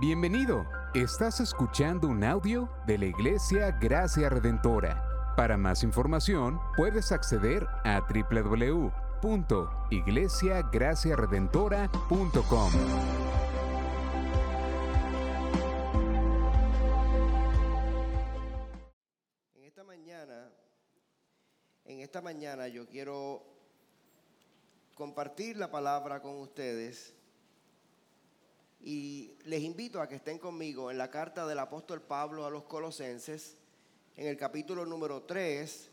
Bienvenido. Estás escuchando un audio de la Iglesia Gracia Redentora. Para más información, puedes acceder a www.iglesiagraciaredentora.com. En esta mañana, en esta mañana yo quiero compartir la palabra con ustedes y les invito a que estén conmigo en la carta del apóstol Pablo a los colosenses, en el capítulo número 3,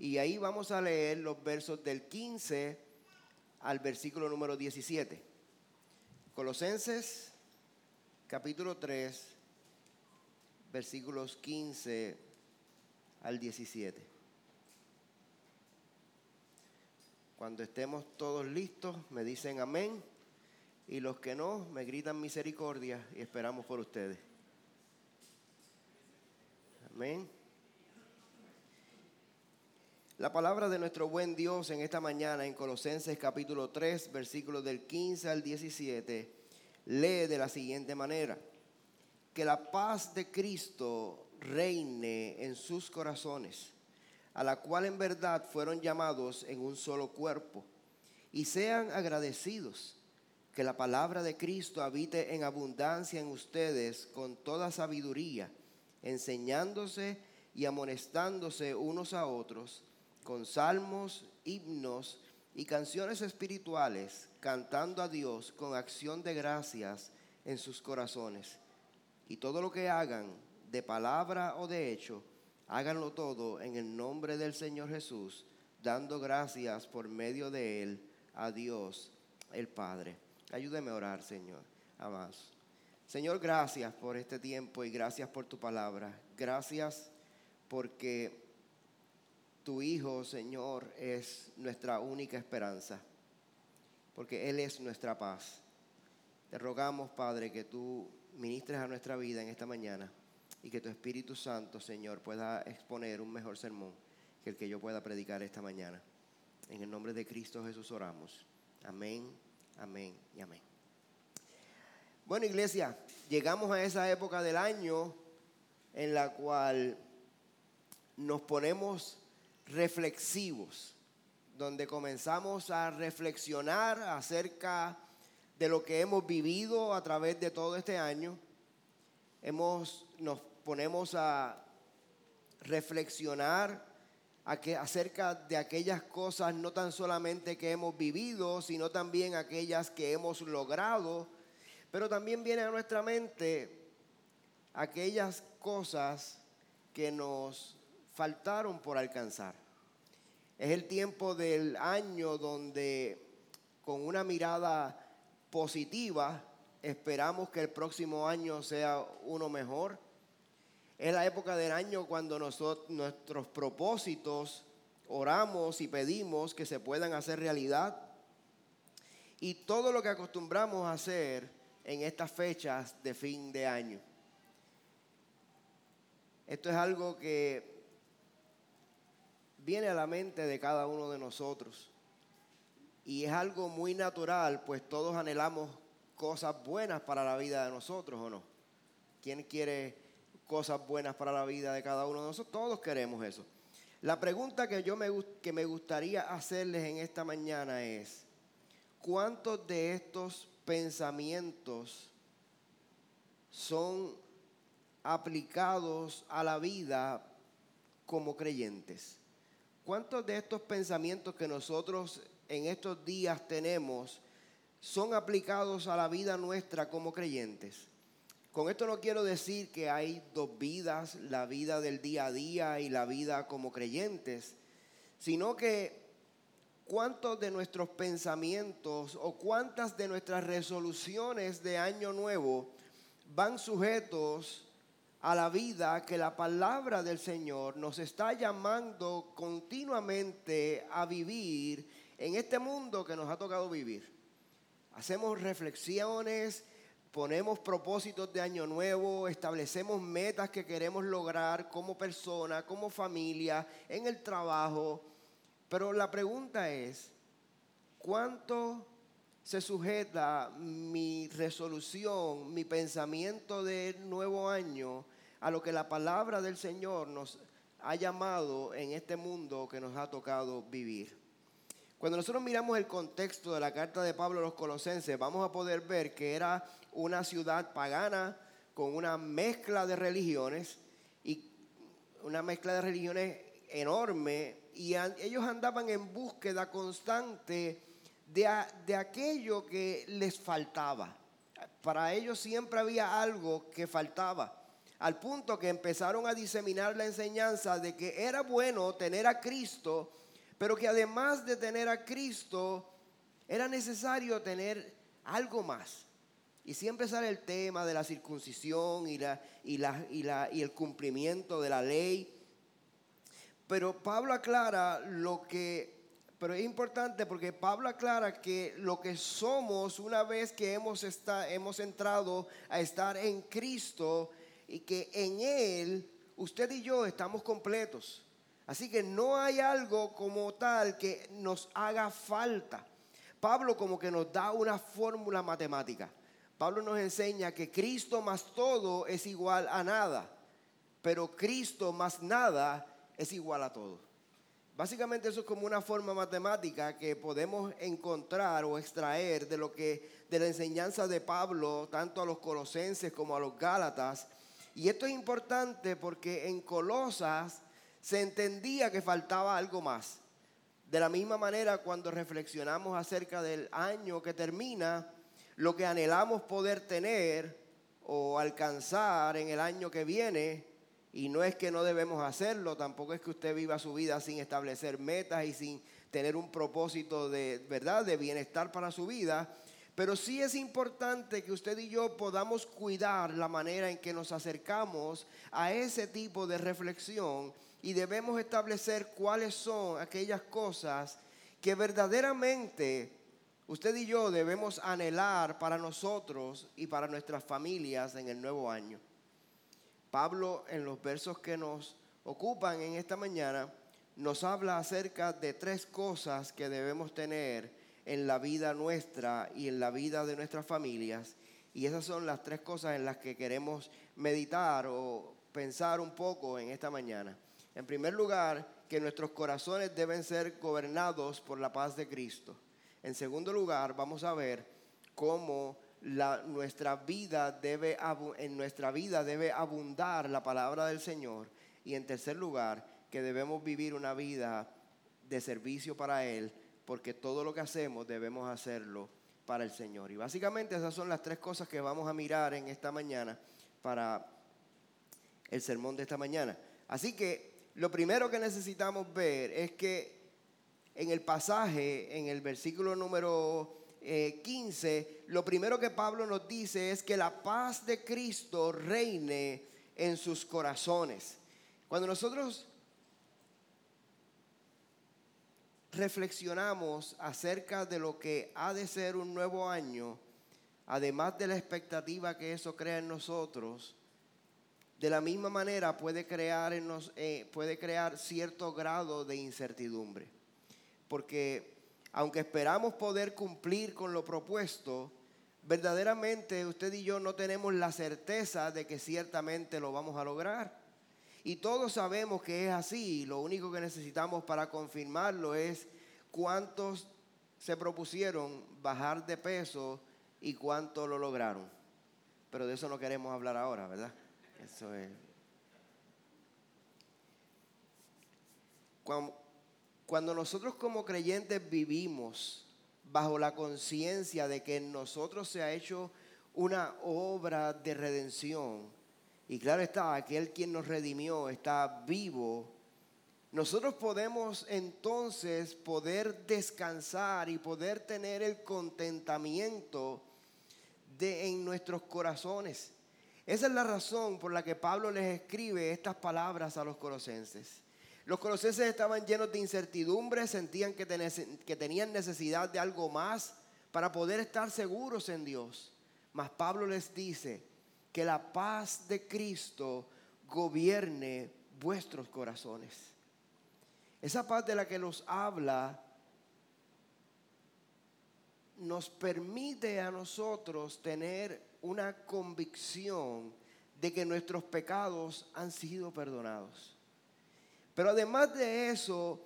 y ahí vamos a leer los versos del 15 al versículo número 17. Colosenses, capítulo 3, versículos 15 al 17. Cuando estemos todos listos, me dicen amén. Y los que no, me gritan misericordia y esperamos por ustedes. Amén. La palabra de nuestro buen Dios en esta mañana en Colosenses capítulo 3, versículos del 15 al 17, lee de la siguiente manera. Que la paz de Cristo reine en sus corazones, a la cual en verdad fueron llamados en un solo cuerpo, y sean agradecidos que la palabra de Cristo habite en abundancia en ustedes con toda sabiduría, enseñándose y amonestándose unos a otros con salmos, himnos y canciones espirituales, cantando a Dios con acción de gracias en sus corazones. Y todo lo que hagan, de palabra o de hecho, háganlo todo en el nombre del Señor Jesús, dando gracias por medio de Él a Dios el Padre. Ayúdeme a orar, Señor. Amás. Señor, gracias por este tiempo y gracias por tu palabra. Gracias porque tu Hijo, Señor, es nuestra única esperanza. Porque Él es nuestra paz. Te rogamos, Padre, que tú ministres a nuestra vida en esta mañana y que tu Espíritu Santo, Señor, pueda exponer un mejor sermón que el que yo pueda predicar esta mañana. En el nombre de Cristo Jesús oramos. Amén Amén y amén. Bueno, iglesia, llegamos a esa época del año en la cual nos ponemos reflexivos, donde comenzamos a reflexionar acerca de lo que hemos vivido a través de todo este año. Hemos, nos ponemos a reflexionar acerca de aquellas cosas no tan solamente que hemos vivido, sino también aquellas que hemos logrado, pero también viene a nuestra mente aquellas cosas que nos faltaron por alcanzar. Es el tiempo del año donde con una mirada positiva esperamos que el próximo año sea uno mejor es la época del año cuando nosotros, nuestros propósitos oramos y pedimos que se puedan hacer realidad. Y todo lo que acostumbramos a hacer en estas fechas de fin de año. Esto es algo que viene a la mente de cada uno de nosotros. Y es algo muy natural, pues todos anhelamos cosas buenas para la vida de nosotros, ¿o no? ¿Quién quiere cosas buenas para la vida de cada uno de nosotros. Todos queremos eso. La pregunta que yo me, que me gustaría hacerles en esta mañana es, ¿cuántos de estos pensamientos son aplicados a la vida como creyentes? ¿Cuántos de estos pensamientos que nosotros en estos días tenemos son aplicados a la vida nuestra como creyentes? Con esto no quiero decir que hay dos vidas, la vida del día a día y la vida como creyentes, sino que cuántos de nuestros pensamientos o cuántas de nuestras resoluciones de año nuevo van sujetos a la vida que la palabra del Señor nos está llamando continuamente a vivir en este mundo que nos ha tocado vivir. Hacemos reflexiones, ponemos propósitos de año nuevo, establecemos metas que queremos lograr como persona, como familia, en el trabajo. Pero la pregunta es, ¿cuánto se sujeta mi resolución, mi pensamiento de nuevo año a lo que la palabra del Señor nos ha llamado en este mundo que nos ha tocado vivir. Cuando nosotros miramos el contexto de la carta de Pablo a los colosenses, vamos a poder ver que era una ciudad pagana con una mezcla de religiones y una mezcla de religiones enorme y ellos andaban en búsqueda constante de, de aquello que les faltaba. Para ellos siempre había algo que faltaba al punto que empezaron a diseminar la enseñanza de que era bueno tener a Cristo, pero que además de tener a Cristo, era necesario tener algo más. Y siempre sale el tema de la circuncisión y, la, y, la, y, la, y el cumplimiento de la ley. Pero Pablo aclara lo que, pero es importante porque Pablo aclara que lo que somos una vez que hemos, está, hemos entrado a estar en Cristo y que en Él usted y yo estamos completos. Así que no hay algo como tal que nos haga falta. Pablo como que nos da una fórmula matemática. Pablo nos enseña que Cristo más todo es igual a nada, pero Cristo más nada es igual a todo. Básicamente eso es como una forma matemática que podemos encontrar o extraer de lo que de la enseñanza de Pablo tanto a los colosenses como a los gálatas y esto es importante porque en Colosas se entendía que faltaba algo más. De la misma manera, cuando reflexionamos acerca del año que termina, lo que anhelamos poder tener o alcanzar en el año que viene, y no es que no debemos hacerlo, tampoco es que usted viva su vida sin establecer metas y sin tener un propósito de verdad, de bienestar para su vida, pero sí es importante que usted y yo podamos cuidar la manera en que nos acercamos a ese tipo de reflexión y debemos establecer cuáles son aquellas cosas que verdaderamente usted y yo debemos anhelar para nosotros y para nuestras familias en el nuevo año. Pablo en los versos que nos ocupan en esta mañana nos habla acerca de tres cosas que debemos tener en la vida nuestra y en la vida de nuestras familias. Y esas son las tres cosas en las que queremos meditar o pensar un poco en esta mañana. En primer lugar, que nuestros corazones deben ser gobernados por la paz de Cristo. En segundo lugar, vamos a ver cómo la, nuestra vida debe, en nuestra vida debe abundar la palabra del Señor. Y en tercer lugar, que debemos vivir una vida de servicio para Él porque todo lo que hacemos debemos hacerlo para el Señor. Y básicamente esas son las tres cosas que vamos a mirar en esta mañana para el sermón de esta mañana. Así que lo primero que necesitamos ver es que en el pasaje, en el versículo número 15, eh, lo primero que Pablo nos dice es que la paz de Cristo reine en sus corazones. Cuando nosotros reflexionamos acerca de lo que ha de ser un nuevo año, además de la expectativa que eso crea en nosotros, de la misma manera puede crear, en nos, eh, puede crear cierto grado de incertidumbre. Porque aunque esperamos poder cumplir con lo propuesto, verdaderamente usted y yo no tenemos la certeza de que ciertamente lo vamos a lograr. Y todos sabemos que es así. Lo único que necesitamos para confirmarlo es cuántos se propusieron bajar de peso y cuántos lo lograron. Pero de eso no queremos hablar ahora, ¿verdad? Eso es. Cuando nosotros como creyentes vivimos bajo la conciencia de que en nosotros se ha hecho una obra de redención, y claro está, aquel quien nos redimió está vivo. Nosotros podemos entonces poder descansar y poder tener el contentamiento de, en nuestros corazones. Esa es la razón por la que Pablo les escribe estas palabras a los colosenses. Los colosenses estaban llenos de incertidumbre, sentían que, que tenían necesidad de algo más para poder estar seguros en Dios. Mas Pablo les dice, que la paz de Cristo gobierne vuestros corazones. Esa paz de la que nos habla nos permite a nosotros tener una convicción de que nuestros pecados han sido perdonados. Pero además de eso,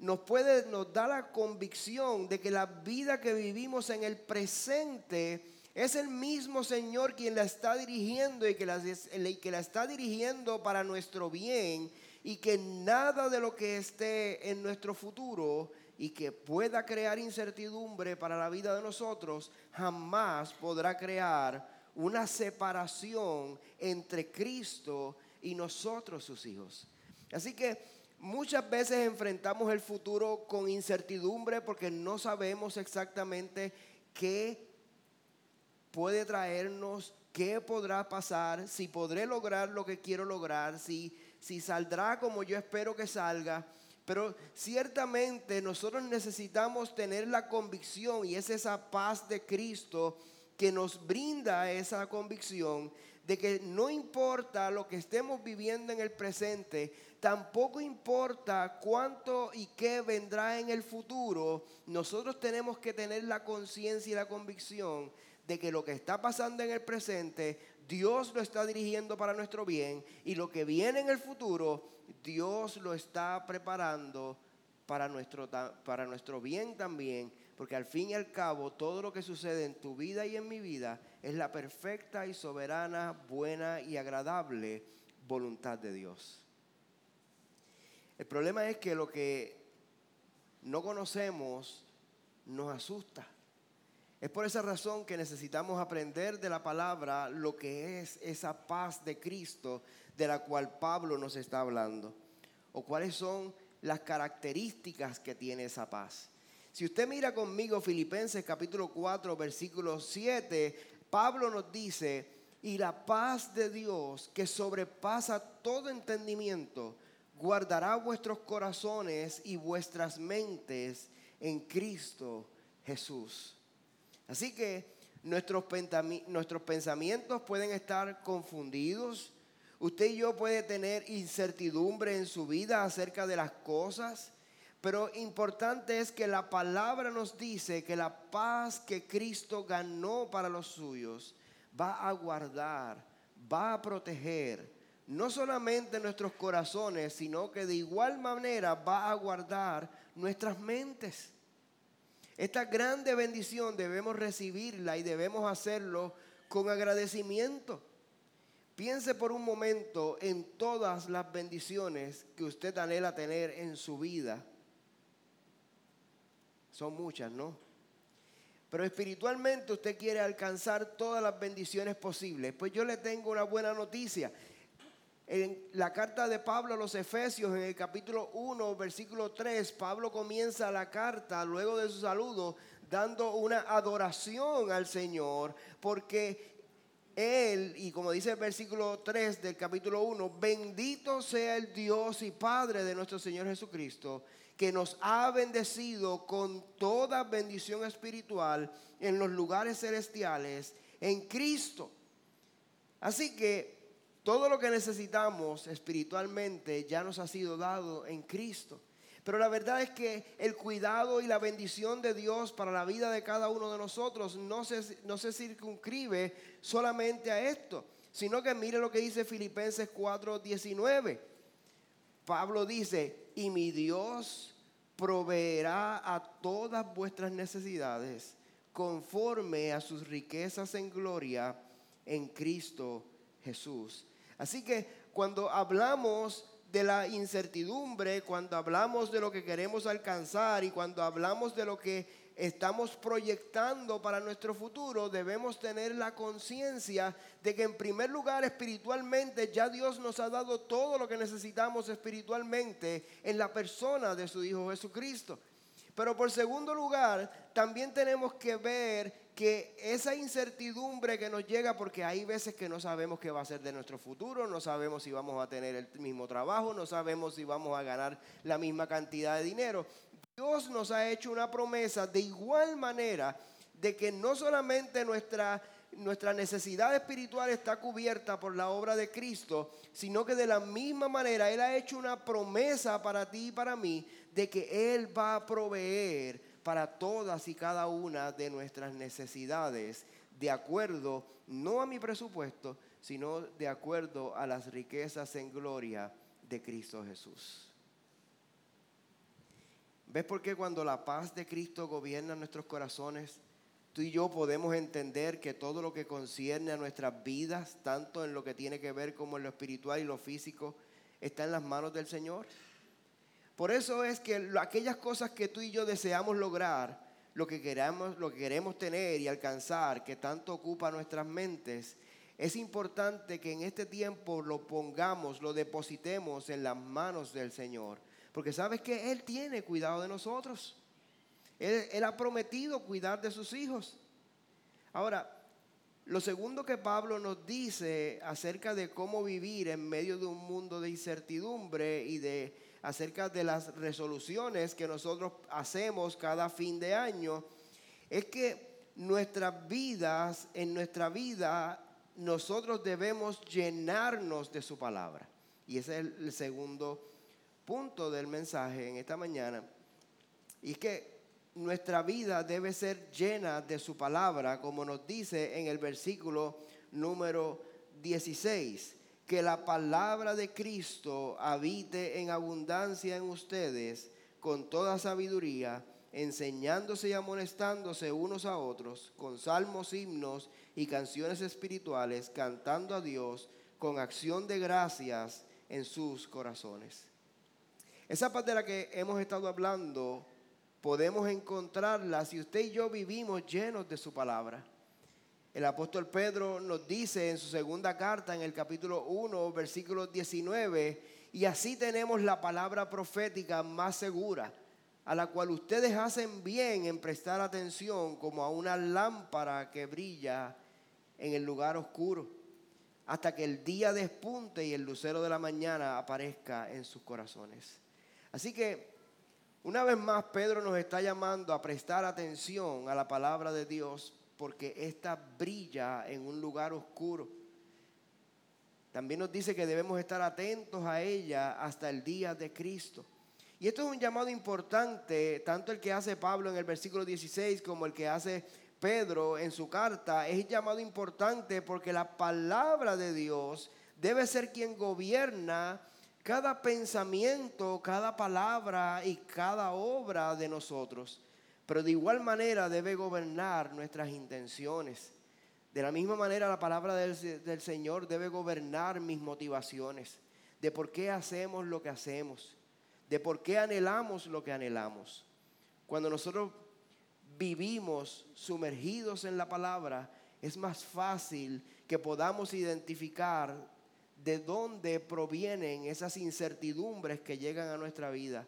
nos puede nos da la convicción de que la vida que vivimos en el presente es el mismo Señor quien la está dirigiendo y que la, que la está dirigiendo para nuestro bien y que nada de lo que esté en nuestro futuro y que pueda crear incertidumbre para la vida de nosotros, jamás podrá crear una separación entre Cristo y nosotros sus hijos. Así que muchas veces enfrentamos el futuro con incertidumbre porque no sabemos exactamente qué puede traernos, qué podrá pasar, si podré lograr lo que quiero lograr, si, si saldrá como yo espero que salga. Pero ciertamente nosotros necesitamos tener la convicción y es esa paz de Cristo que nos brinda esa convicción de que no importa lo que estemos viviendo en el presente, tampoco importa cuánto y qué vendrá en el futuro, nosotros tenemos que tener la conciencia y la convicción de que lo que está pasando en el presente, Dios lo está dirigiendo para nuestro bien y lo que viene en el futuro, Dios lo está preparando para nuestro, para nuestro bien también porque al fin y al cabo todo lo que sucede en tu vida y en mi vida es la perfecta y soberana, buena y agradable voluntad de Dios. El problema es que lo que no conocemos nos asusta. Es por esa razón que necesitamos aprender de la palabra lo que es esa paz de Cristo de la cual Pablo nos está hablando. O cuáles son las características que tiene esa paz. Si usted mira conmigo Filipenses capítulo 4, versículo 7, Pablo nos dice, y la paz de Dios que sobrepasa todo entendimiento, guardará vuestros corazones y vuestras mentes en Cristo Jesús. Así que nuestros, pensamientos pueden estar confundidos. Usted y yo puede tener incertidumbre en su vida acerca de las cosas. Pero importante es que la palabra nos dice que la paz que Cristo ganó para los suyos va a guardar, va a proteger no solamente nuestros corazones, sino que de igual manera va a guardar nuestras mentes. Esta grande bendición debemos recibirla y debemos hacerlo con agradecimiento. Piense por un momento en todas las bendiciones que usted anhela tener en su vida son muchas, ¿no? Pero espiritualmente usted quiere alcanzar todas las bendiciones posibles. Pues yo le tengo una buena noticia. En la carta de Pablo a los Efesios, en el capítulo 1, versículo 3, Pablo comienza la carta luego de su saludo dando una adoración al Señor, porque Él, y como dice el versículo 3 del capítulo 1, bendito sea el Dios y Padre de nuestro Señor Jesucristo que nos ha bendecido con toda bendición espiritual en los lugares celestiales en Cristo. Así que todo lo que necesitamos espiritualmente ya nos ha sido dado en Cristo. Pero la verdad es que el cuidado y la bendición de Dios para la vida de cada uno de nosotros no se, no se circunscribe solamente a esto, sino que mire lo que dice Filipenses 4:19. Pablo dice, y mi Dios proveerá a todas vuestras necesidades conforme a sus riquezas en gloria en Cristo Jesús. Así que cuando hablamos de la incertidumbre, cuando hablamos de lo que queremos alcanzar y cuando hablamos de lo que estamos proyectando para nuestro futuro, debemos tener la conciencia de que en primer lugar espiritualmente ya Dios nos ha dado todo lo que necesitamos espiritualmente en la persona de su Hijo Jesucristo. Pero por segundo lugar, también tenemos que ver que esa incertidumbre que nos llega, porque hay veces que no sabemos qué va a ser de nuestro futuro, no sabemos si vamos a tener el mismo trabajo, no sabemos si vamos a ganar la misma cantidad de dinero. Dios nos ha hecho una promesa de igual manera de que no solamente nuestra, nuestra necesidad espiritual está cubierta por la obra de Cristo, sino que de la misma manera Él ha hecho una promesa para ti y para mí de que Él va a proveer para todas y cada una de nuestras necesidades, de acuerdo no a mi presupuesto, sino de acuerdo a las riquezas en gloria de Cristo Jesús. ¿Ves por qué cuando la paz de Cristo gobierna nuestros corazones, tú y yo podemos entender que todo lo que concierne a nuestras vidas, tanto en lo que tiene que ver como en lo espiritual y lo físico, está en las manos del Señor? Por eso es que aquellas cosas que tú y yo deseamos lograr, lo que queremos, lo que queremos tener y alcanzar, que tanto ocupa nuestras mentes, es importante que en este tiempo lo pongamos, lo depositemos en las manos del Señor. Porque sabes que Él tiene cuidado de nosotros. Él, ha prometido cuidar de sus hijos. Ahora, lo segundo que Pablo nos dice acerca de cómo vivir en medio de un mundo de incertidumbre y de acerca de las resoluciones que nosotros hacemos cada fin de año, es que nuestras vidas, en nuestra vida, nosotros debemos llenarnos de su palabra. Y ese es el segundo punto del mensaje en esta mañana. Y es que nuestra vida debe ser llena de su palabra, como nos dice en el versículo número 16. Que la palabra de Cristo habite en abundancia en ustedes con toda sabiduría enseñándose y amonestándose unos a otros con salmos, himnos y canciones espirituales, cantando a Dios con acción de gracias en sus corazones. Esa parte de la que hemos estado hablando, podemos encontrarla si usted y yo vivimos llenos de su palabra. El apóstol Pedro nos dice en su segunda carta, en el capítulo 1, versículo 19, y así tenemos la palabra profética más segura a la cual ustedes hacen bien en prestar atención como a una lámpara que brilla en el lugar oscuro, hasta que el día despunte y el lucero de la mañana aparezca en sus corazones. Así que, una vez más, Pedro nos está llamando a prestar atención a la palabra de Dios, porque ésta brilla en un lugar oscuro. También nos dice que debemos estar atentos a ella hasta el día de Cristo. Y esto es un llamado importante, tanto el que hace Pablo en el versículo 16 como el que hace Pedro en su carta. Es un llamado importante porque la palabra de Dios debe ser quien gobierna cada pensamiento, cada palabra y cada obra de nosotros. Pero de igual manera debe gobernar nuestras intenciones. De la misma manera la palabra del, del Señor debe gobernar mis motivaciones, de por qué hacemos lo que hacemos de por qué anhelamos lo que anhelamos. Cuando nosotros vivimos sumergidos en la palabra, es más fácil que podamos identificar de dónde provienen esas incertidumbres que llegan a nuestra vida,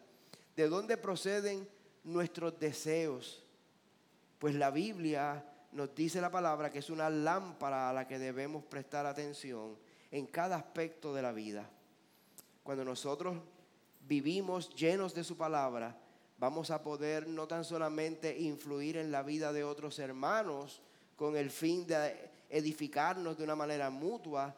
de dónde proceden nuestros deseos. Pues la Biblia nos dice la palabra que es una lámpara a la que debemos prestar atención en cada aspecto de la vida. Cuando nosotros vivimos llenos de su palabra, vamos a poder no tan solamente influir en la vida de otros hermanos con el fin de edificarnos de una manera mutua,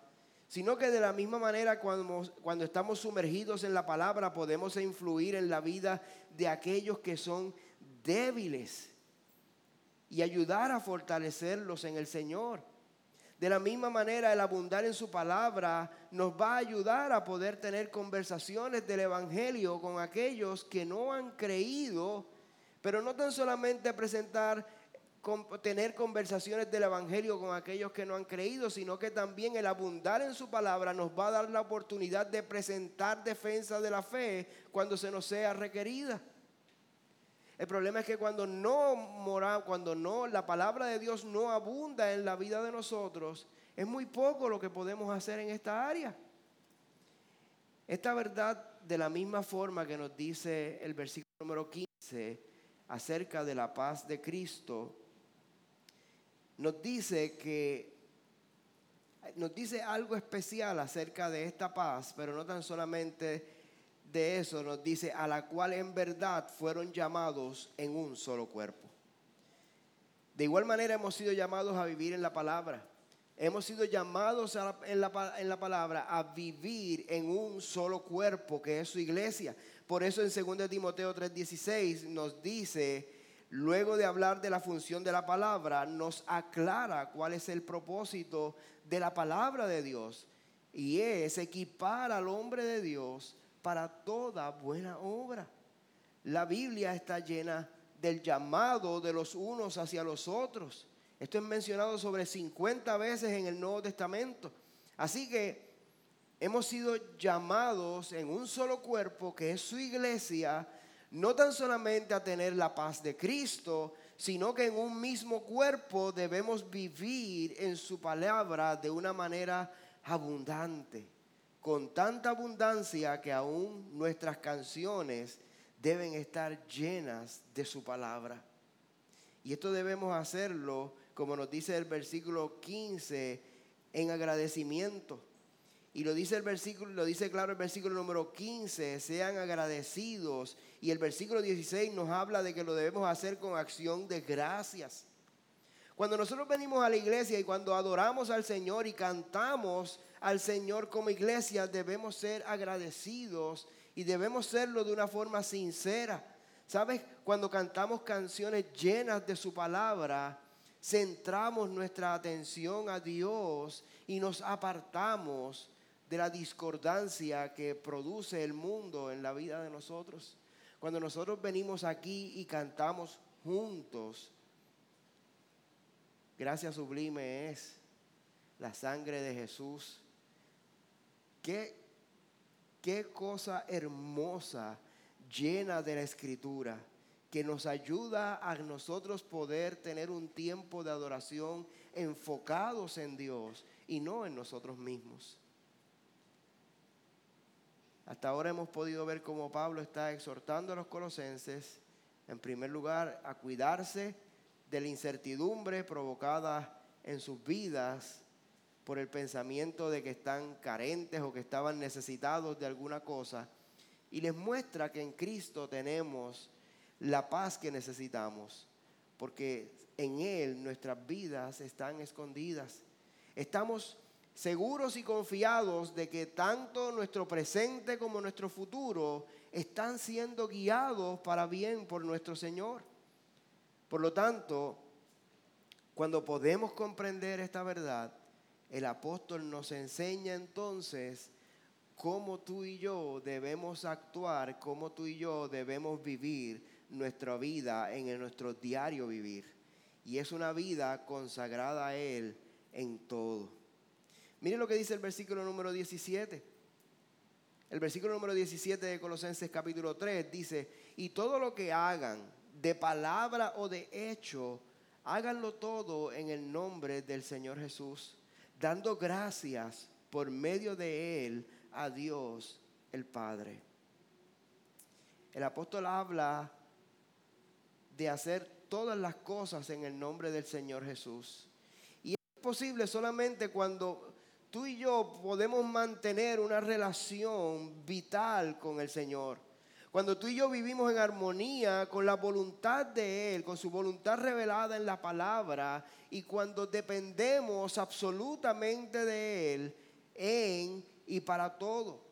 sino que de la misma manera cuando, cuando estamos sumergidos en la palabra podemos influir en la vida de aquellos que son débiles y ayudar a fortalecerlos en el Señor. De la misma manera, el abundar en su palabra nos va a ayudar a poder tener conversaciones del Evangelio con aquellos que no han creído, pero no tan solamente presentar, tener conversaciones del Evangelio con aquellos que no han creído, sino que también el abundar en su palabra nos va a dar la oportunidad de presentar defensa de la fe cuando se nos sea requerida. El problema es que cuando no mora, cuando no la palabra de Dios no abunda en la vida de nosotros, es muy poco lo que podemos hacer en esta área. Esta verdad, de la misma forma que nos dice el versículo número 15 acerca de la paz de Cristo, nos dice que nos dice algo especial acerca de esta paz, pero no tan solamente de eso nos dice, a la cual en verdad fueron llamados en un solo cuerpo. De igual manera hemos sido llamados a vivir en la palabra. Hemos sido llamados en, la, en la palabra a vivir en un solo cuerpo, que es su iglesia. Por eso en 2 Timoteo 3:16 nos dice, luego de hablar de la función de la palabra, nos aclara cuál es el propósito de la palabra de Dios. Y es equipar al hombre de Dios para toda buena obra. La Biblia está llena del llamado de los unos hacia los otros. Esto es mencionado sobre 50 veces en el Nuevo Testamento. Así que hemos sido llamados en un solo cuerpo, que es su iglesia, no tan solamente a tener la paz de Cristo, sino que en un mismo cuerpo debemos vivir en su palabra de una manera abundante, con tanta abundancia que aún nuestras canciones deben estar llenas de su palabra. Y esto debemos hacerlo, como nos dice el versículo 15, en agradecimiento y lo dice el versículo, lo dice claro el versículo número 15, sean agradecidos. Y el versículo 16 nos habla de que lo debemos hacer con acción de gracias. Cuando nosotros venimos a la iglesia y cuando adoramos al Señor y cantamos al Señor como iglesia, debemos ser agradecidos y debemos serlo de una forma sincera. ¿Sabes? Cuando cantamos canciones llenas de su palabra, centramos nuestra atención a Dios y nos apartamos de la discordancia que produce el mundo en la vida de nosotros. Cuando nosotros venimos aquí y cantamos juntos, gracias sublime es la sangre de Jesús. Qué, qué cosa hermosa, llena de la escritura, que nos ayuda a nosotros poder tener un tiempo de adoración enfocados en Dios y no en nosotros mismos. Hasta ahora hemos podido ver cómo Pablo está exhortando a los colosenses, en primer lugar, a cuidarse de la incertidumbre provocada en sus vidas por el pensamiento de que están carentes o que estaban necesitados de alguna cosa. Y les muestra que en Cristo tenemos la paz que necesitamos, porque en Él nuestras vidas están escondidas. Estamos seguros y confiados de que tanto nuestro presente como nuestro futuro están siendo guiados para bien por nuestro Señor. Por lo tanto, cuando podemos comprender esta verdad, el apóstol nos enseña entonces cómo tú y yo debemos actuar, cómo tú y yo debemos vivir nuestra vida en nuestro diario vivir. Y es una vida consagrada a Él en todo. Miren lo que dice el versículo número 17. El versículo número 17 de Colosenses capítulo 3 dice, y todo lo que hagan, de palabra o de hecho, háganlo todo en el nombre del Señor Jesús, dando gracias por medio de Él a Dios el Padre. El apóstol habla de hacer todas las cosas en el nombre del Señor Jesús. Y es posible solamente cuando tú y yo podemos mantener una relación vital con el Señor. Cuando tú y yo vivimos en armonía con la voluntad de Él, con su voluntad revelada en la palabra, y cuando dependemos absolutamente de Él en y para todo.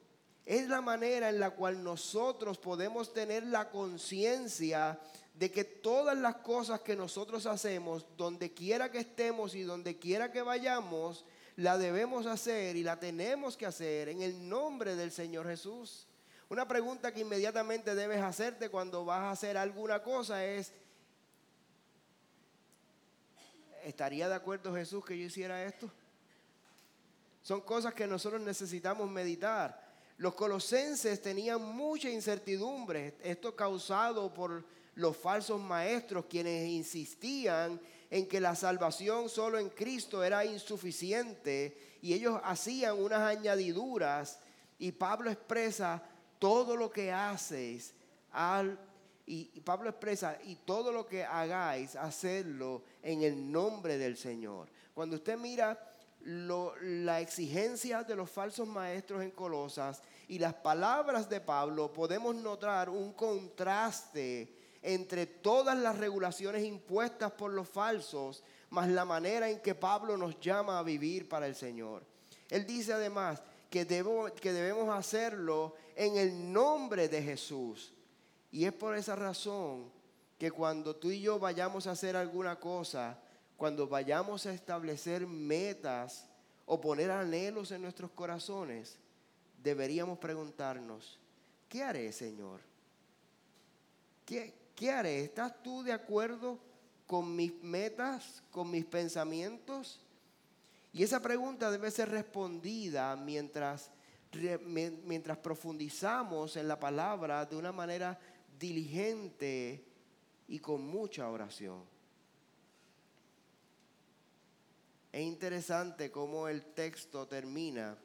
Es la manera en la cual nosotros podemos tener la conciencia de que todas las cosas que nosotros hacemos, donde quiera que estemos y donde quiera que vayamos, la debemos hacer y la tenemos que hacer en el nombre del Señor Jesús. Una pregunta que inmediatamente debes hacerte cuando vas a hacer alguna cosa es, ¿estaría de acuerdo Jesús que yo hiciera esto? Son cosas que nosotros necesitamos meditar. Los colosenses tenían mucha incertidumbre, esto causado por los falsos maestros quienes insistían en que la salvación solo en Cristo era insuficiente y ellos hacían unas añadiduras y Pablo expresa todo lo que haces al y Pablo expresa, y todo lo que hagáis, hacerlo en el nombre del Señor. Cuando usted mira la exigencia de los falsos maestros en Colosas y las palabras de Pablo, podemos notar un contraste entre todas las regulaciones impuestas por los falsos, más la manera en que Pablo nos llama a vivir para el Señor. Él dice además que, debemos hacerlo en el nombre de Jesús. Y es por esa razón que cuando tú y yo vayamos a hacer alguna cosa, cuando vayamos a establecer metas o poner anhelos en nuestros corazones, deberíamos preguntarnos, ¿qué haré, Señor? ¿Qué, qué haré? ¿Estás tú de acuerdo con mis metas, con mis pensamientos? Y esa pregunta debe ser respondida mientras, mientras profundizamos en la palabra de una manera diligente y con mucha oración. Es interesante cómo el texto termina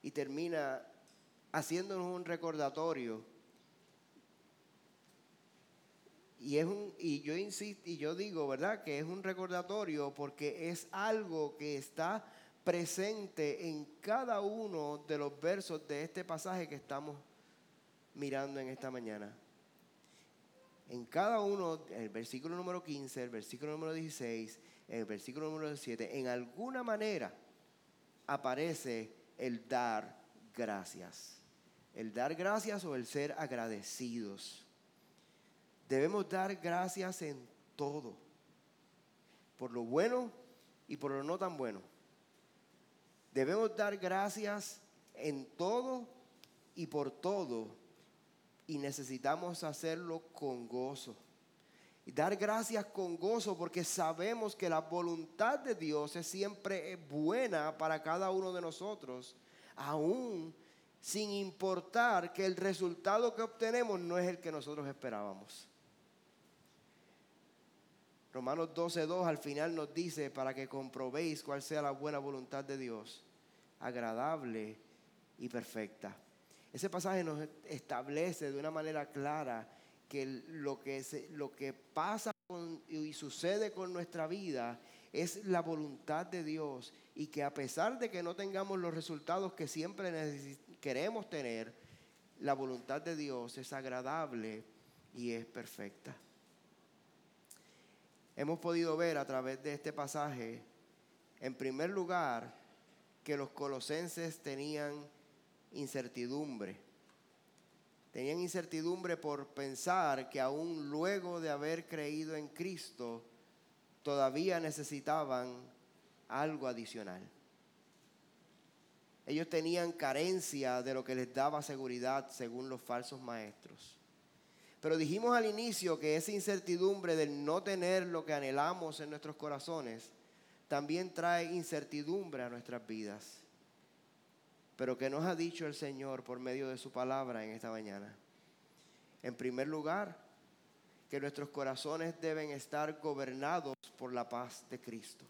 y termina haciéndonos un recordatorio. Y, es un, y yo insisto, y yo digo, ¿verdad? Que es un recordatorio porque es algo que está presente en cada uno de los versos de este pasaje que estamos mirando en esta mañana en cada uno, el versículo número 15, el versículo número 16, el versículo número 17, en alguna manera aparece el dar gracias. El dar gracias o el ser agradecidos. Debemos dar gracias en todo, por lo bueno y por lo no tan bueno. Debemos dar gracias en todo y por todo y necesitamos hacerlo con gozo. Dar gracias con gozo porque sabemos que la voluntad de Dios es siempre buena para cada uno de nosotros, aún sin importar que el resultado que obtenemos no es el que nosotros esperábamos. Romanos 12.2 al final nos dice para que comprobéis cuál sea la buena voluntad de Dios, agradable y perfecta. Ese pasaje nos establece de una manera clara que lo que, lo que pasa y sucede con nuestra vida es la voluntad de Dios y que a pesar de que no tengamos los resultados que siempre queremos tener, la voluntad de Dios es agradable y es perfecta. Hemos podido ver a través de este pasaje, en primer lugar, que los colosenses tenían incertidumbre. Tenían incertidumbre por pensar que aún luego de haber creído en Cristo, todavía necesitaban algo adicional. Ellos tenían carencia de lo que les daba seguridad según los falsos maestros. Pero dijimos al inicio que esa incertidumbre del no tener lo que anhelamos en nuestros corazones también trae incertidumbre a nuestras vidas. Pero ¿qué nos ha dicho el Señor por medio de su palabra en esta mañana? En primer lugar, que nuestros corazones deben estar gobernados por la paz de Cristo.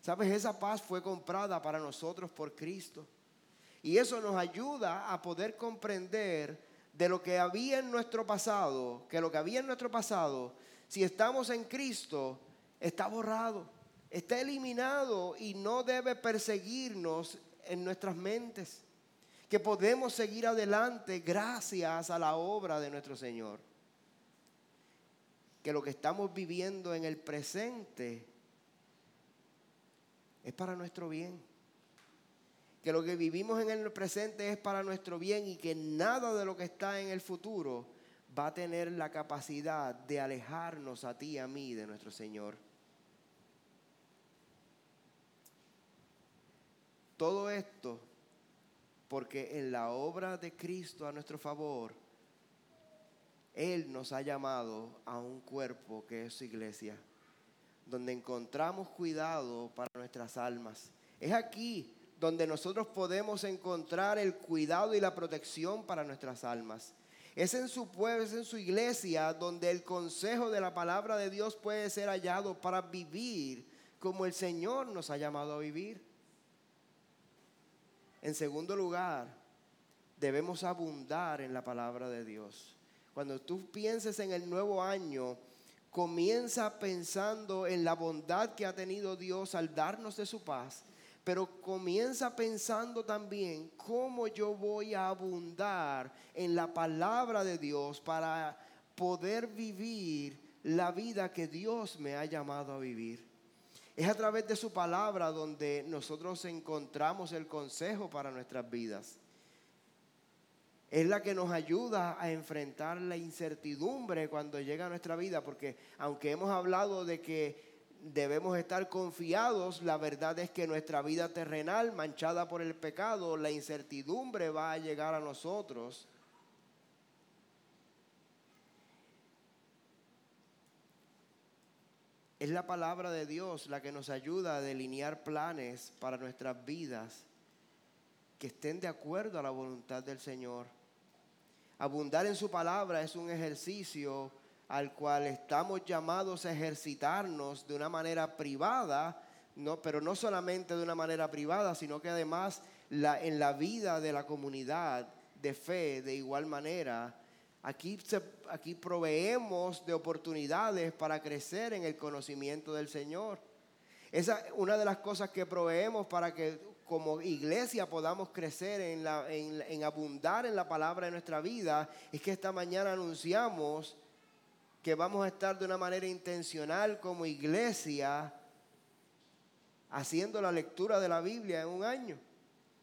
¿Sabes? Esa paz fue comprada para nosotros por Cristo. Y eso nos ayuda a poder comprender de lo que había en nuestro pasado, que lo que había en nuestro pasado, si estamos en Cristo, está borrado, está eliminado y no debe perseguirnos en nuestras mentes, que podemos seguir adelante gracias a la obra de nuestro Señor. Que lo que estamos viviendo en el presente es para nuestro bien. Que lo que vivimos en el presente es para nuestro bien y que nada de lo que está en el futuro va a tener la capacidad de alejarnos a ti y a mí de nuestro Señor. Todo esto porque en la obra de Cristo a nuestro favor, Él nos ha llamado a un cuerpo que es su iglesia, donde encontramos cuidado para nuestras almas. Es aquí donde nosotros podemos encontrar el cuidado y la protección para nuestras almas. Es en su pueblo, es en su iglesia donde el consejo de la palabra de Dios puede ser hallado para vivir como el Señor nos ha llamado a vivir. En segundo lugar, debemos abundar en la palabra de Dios. Cuando tú pienses en el nuevo año, comienza pensando en la bondad que ha tenido Dios al darnos de su paz, pero comienza pensando también cómo yo voy a abundar en la palabra de Dios para poder vivir la vida que Dios me ha llamado a vivir. Es a través de su palabra donde nosotros encontramos el consejo para nuestras vidas. Es la que nos ayuda a enfrentar la incertidumbre cuando llega a nuestra vida, porque aunque hemos hablado de que debemos estar confiados, la verdad es que nuestra vida terrenal, manchada por el pecado, la incertidumbre va a llegar a nosotros. Es la palabra de Dios la que nos ayuda a delinear planes para nuestras vidas que estén de acuerdo a la voluntad del Señor. Abundar en su palabra es un ejercicio al cual estamos llamados a ejercitarnos de una manera privada, no, pero no solamente de una manera privada, sino que además en la vida de la comunidad de fe de igual manera Aquí, aquí proveemos de oportunidades para crecer en el conocimiento del Señor. Esa es una de las cosas que proveemos para que como iglesia podamos crecer en, la, en, en abundar en la palabra de nuestra vida. Es que esta mañana anunciamos que vamos a estar de una manera intencional como iglesia haciendo la lectura de la Biblia en un año,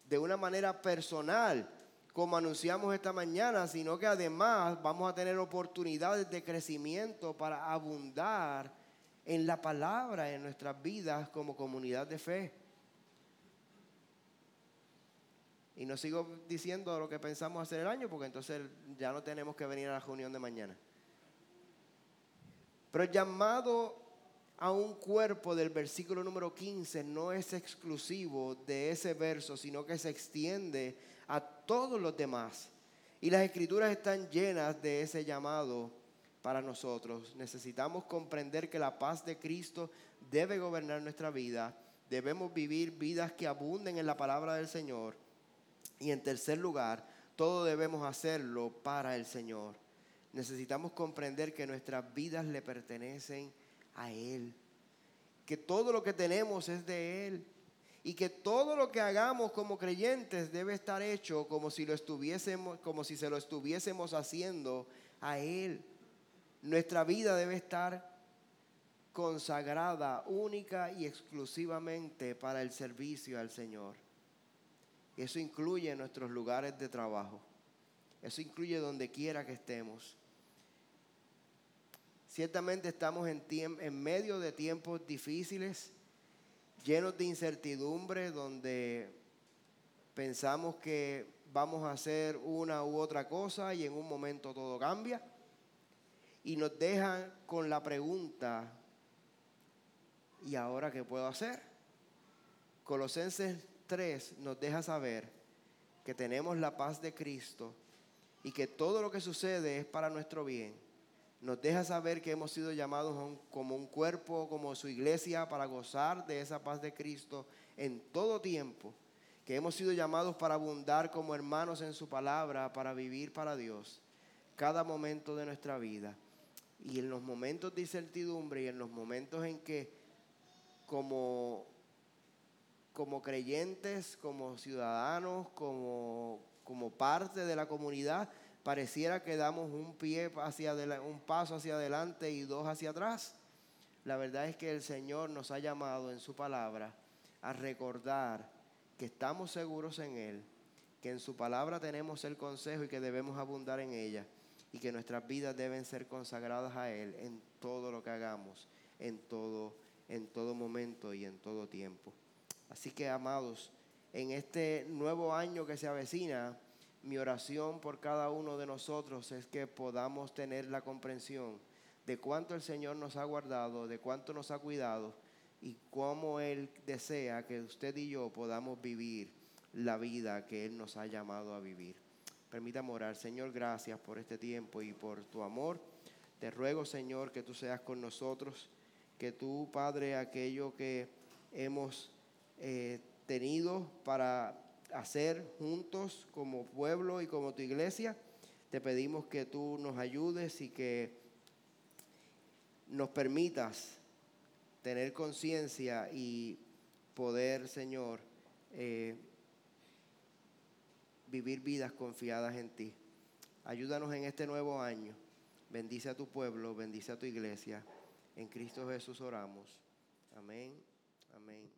de una manera personal como anunciamos esta mañana, sino que además vamos a tener oportunidades de crecimiento para abundar en la palabra en nuestras vidas como comunidad de fe. Y no sigo diciendo lo que pensamos hacer el año, porque entonces ya no tenemos que venir a la reunión de mañana. Pero el llamado a un cuerpo del versículo número 15 no es exclusivo de ese verso, sino que se extiende a todos los demás. Y las escrituras están llenas de ese llamado para nosotros. Necesitamos comprender que la paz de Cristo debe gobernar nuestra vida. Debemos vivir vidas que abunden en la palabra del Señor. Y en tercer lugar, todo debemos hacerlo para el Señor. Necesitamos comprender que nuestras vidas le pertenecen a Él. Que todo lo que tenemos es de Él y que todo lo que hagamos como creyentes debe estar hecho como si lo estuviésemos como si se lo estuviésemos haciendo a él. Nuestra vida debe estar consagrada única y exclusivamente para el servicio al Señor. Eso incluye nuestros lugares de trabajo. Eso incluye donde quiera que estemos. Ciertamente estamos en, medio de tiempos difíciles llenos de incertidumbre, donde pensamos que vamos a hacer una u otra cosa y en un momento todo cambia. Y nos dejan con la pregunta, ¿y ahora qué puedo hacer? Colosenses 3 nos deja saber que tenemos la paz de Cristo y que todo lo que sucede es para nuestro bien nos deja saber que hemos sido llamados como un cuerpo, como su iglesia, para gozar de esa paz de Cristo en todo tiempo, que hemos sido llamados para abundar como hermanos en su palabra, para vivir para Dios, cada momento de nuestra vida. Y en los momentos de incertidumbre y en los momentos en que como, como creyentes, como ciudadanos, como, como parte de la comunidad, pareciera que damos un pie hacia un paso hacia adelante y dos hacia atrás. La verdad es que el Señor nos ha llamado en su palabra a recordar que estamos seguros en Él, que en su palabra tenemos el consejo y que debemos abundar en ella y que nuestras vidas deben ser consagradas a Él en todo lo que hagamos, en todo, en todo momento y en todo tiempo. Así que, amados, en este nuevo año que se avecina, mi oración por cada uno de nosotros es que podamos tener la comprensión de cuánto el Señor nos ha guardado, de cuánto nos ha cuidado y cómo Él desea que usted y yo podamos vivir la vida que Él nos ha llamado a vivir. Permítame orar. Señor, gracias por este tiempo y por tu amor. Te ruego, Señor, que tú seas con nosotros, que tú, Padre, aquello que hemos eh, tenido para hacer juntos como pueblo y como tu iglesia. Te pedimos que tú nos ayudes y que nos permitas tener conciencia y poder, Señor, eh, vivir vidas confiadas en ti. Ayúdanos en este nuevo año. Bendice a tu pueblo, bendice a tu iglesia. En Cristo Jesús oramos. Amén, amén.